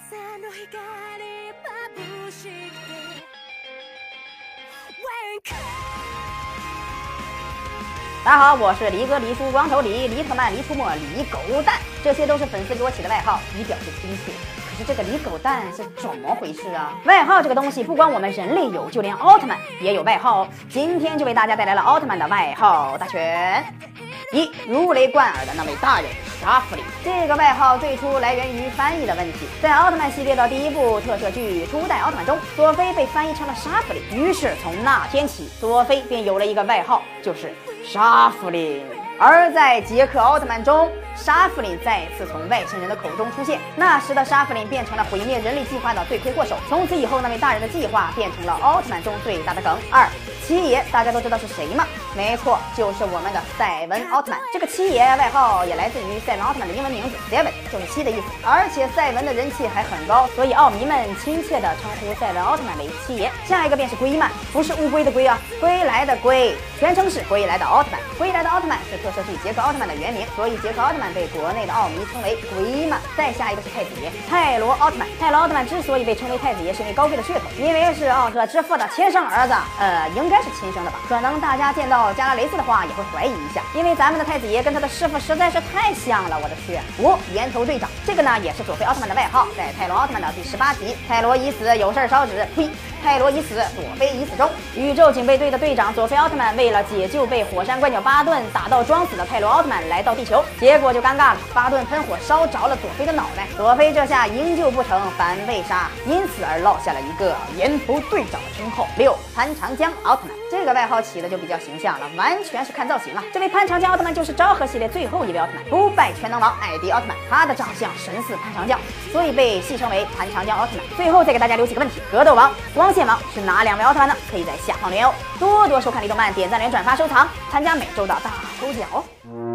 朝の光眩しくて When 大家好，我是黎哥黎叔，光头黎、黎特曼、黎出没、黎狗蛋，这些都是粉丝给我起的外号，以表示亲切。可是这个黎狗蛋是怎么回事啊？外号这个东西，不光我们人类有，就连奥特曼也有外号哦。今天就为大家带来了奥特曼的外号大全。 一如雷贯耳的那位大人沙弗里，这个外号最初来源于翻译的问题。在奥特曼系列的第一部特摄剧《初代奥特曼》中，佐菲被翻译成了沙弗里，于是从那天起，佐菲便有了一个外号，就是沙弗林。而在杰克奥特曼中，沙弗林再次从外星人的口中出现，那时的沙弗林变成了毁灭人类计划的罪魁祸首。从此以后，那位大人的计划变成了奥特曼中最大的梗。二七爷，大家都知道是谁吗？没错，就是我们的赛文奥特曼。这个七爷外号也来自于赛文奥特曼的英文名字 Seven，就是七的意思。而且赛文的人气还很高，所以奥迷们亲切地称呼赛文奥特曼为七爷。下一个便是龟曼，不是乌龟的龟啊，归来的归，全称是归来的奥特曼。归来的奥特曼是特摄剧杰克奥特曼的原名，所以杰克奥特曼被国内的奥迷称为龟曼。再下一个是太子爷泰罗奥特曼。泰罗奥特曼之所以被称为太子爷，是因为高贵的血统，因为是奥特之父的亲生儿子，呃，应该是亲生的吧？可能大家见到加拉雷斯的话也会怀疑一下，因为咱们的太子爷跟他的师傅实在是太像了，我的去！五岩头队长，这个呢也是佐菲奥特曼的外号，在泰罗奥特曼的第十八集，泰罗已死，有事儿烧纸，呸！泰罗已死，佐菲已死中。宇宙警备队的队长佐菲奥特曼为了解救被火山怪鸟巴顿打到装死的泰罗奥特曼，来到地球，结果就尴尬了，巴顿喷火烧着了佐菲的脑袋，佐菲这下营救不成，反被杀，因此而落下了一个岩头队长的称号。六潘长江奥特曼，这个外号起的就比较形象了，完全是看造型啊。这位潘长江奥特曼就是昭和系列最后一位奥特曼，不败全能王艾迪奥特曼，他的长相神似潘长江，所以被戏称为潘长江奥特曼。最后再给大家留几个问题：格斗王、光线王是哪两位奥特曼呢？可以在下方留言哦。多多收看李动漫，点赞、连、转发、收藏，参加每周的大抽奖哦。